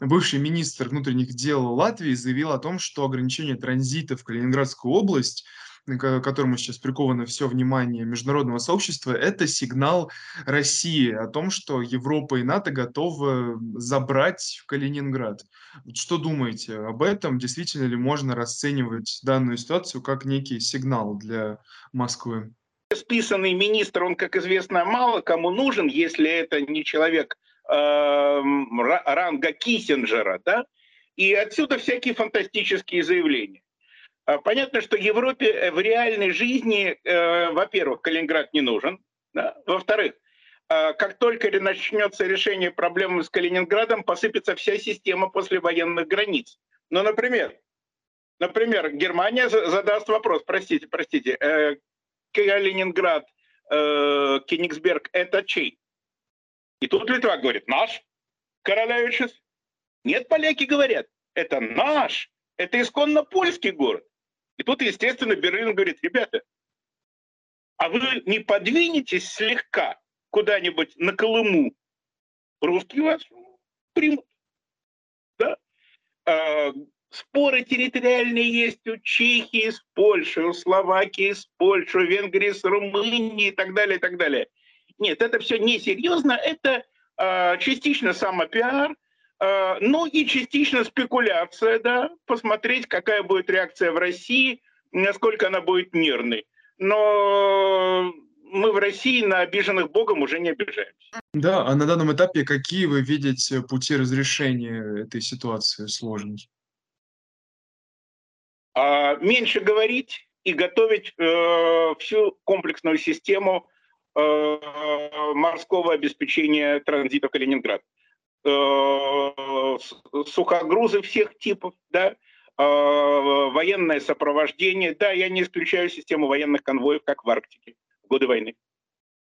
бывший министр внутренних дел Латвии заявил о том, что ограничение транзита в Калининградскую область к которому сейчас приковано все внимание международного сообщества, это сигнал России о том, что Европа и НАТО готовы забрать Калининград. Что думаете об этом? Действительно ли можно расценивать данную ситуацию как некий сигнал для Москвы? Списанный министр, он, как известно, мало кому нужен, если это не человек э, ранга Киссинджера, да? И отсюда всякие фантастические заявления. А, понятно, что Европе э, в реальной жизни, э, во-первых, Калининград не нужен. Да? Во-вторых, э, как только начнется решение проблемы с Калининградом, посыпется вся система послевоенных границ. Ну, например, например, Германия задаст вопрос, простите, простите, э, Калининград, Кенигсберг – это чей? И тут Литва говорит, наш, Королевичес. Нет, поляки говорят, это наш, это исконно польский город. И тут, естественно, Берлин говорит, ребята, а вы не подвинетесь слегка куда-нибудь на Колыму, русские вас примут. Да? А, споры территориальные есть у Чехии с Польшей, у Словакии с Польшей, у Венгрии с Румынией и так далее, и так далее. Нет, это все несерьезно, это а, частично самопиар, Э, ну и частично спекуляция, да, посмотреть, какая будет реакция в России, насколько она будет нервной. Но мы в России на обиженных Богом уже не обижаемся. Да, а на данном этапе какие вы видите пути разрешения этой ситуации сложной? А, меньше говорить и готовить э, всю комплексную систему э, морского обеспечения транзита в Калининград. Э, сухогрузы всех типов, да, э, военное сопровождение. Да, я не исключаю систему военных конвоев, как в Арктике в годы войны.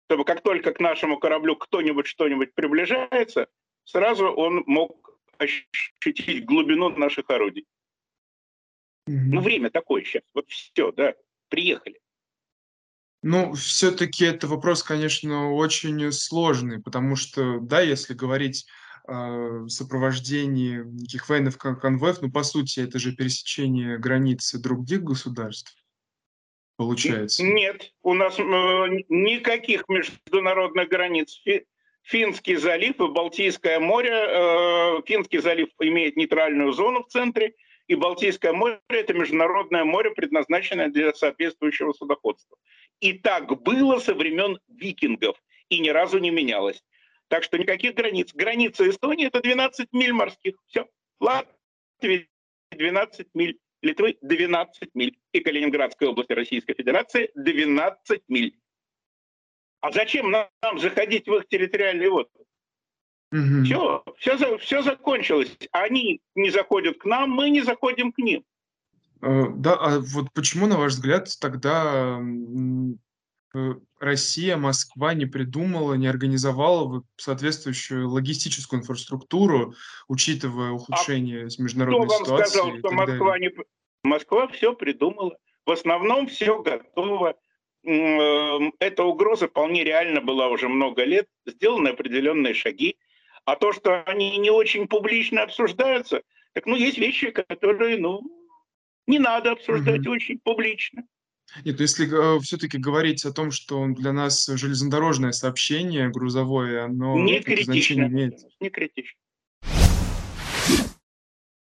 Чтобы как только к нашему кораблю кто-нибудь что-нибудь приближается, сразу он мог ощутить глубину наших орудий. Mm-hmm. Ну, время такое сейчас. Вот все, да, приехали. Ну, все-таки это вопрос, конечно, очень сложный, потому что, да, если говорить а, сопровождении этих военных конвоев, ну, по сути, это же пересечение границы других государств, получается. Нет, у нас э, никаких международных границ. Финский залив и Балтийское море. Э, Финский залив имеет нейтральную зону в центре, и Балтийское море – это международное море, предназначенное для соответствующего судоходства. И так было со времен викингов, и ни разу не менялось. Так что никаких границ. Граница Эстонии – это 12 миль морских. Все. Латвия – 12 миль. Литвы – 12 миль. И Калининградской области Российской Федерации – 12 миль. А зачем нам, заходить в их территориальный вод? Угу. Все, все, все закончилось. Они не заходят к нам, мы не заходим к ним. Э, да, а вот почему, на ваш взгляд, тогда Э, Россия, Москва не придумала, не организовала соответствующую логистическую инфраструктуру, учитывая а ухудшение а международной кто ситуации. Вам сказал, что Москва не... Москва все придумала. В основном все готово. Эм, эта угроза вполне реально была уже много лет. Сделаны определенные шаги. А то, что они не очень публично обсуждаются, так ну есть вещи, которые ну не надо обсуждать угу. очень публично. Нет, если э, все-таки говорить о том, что для нас железнодорожное сообщение грузовое, оно не критично, имеет. Не критично.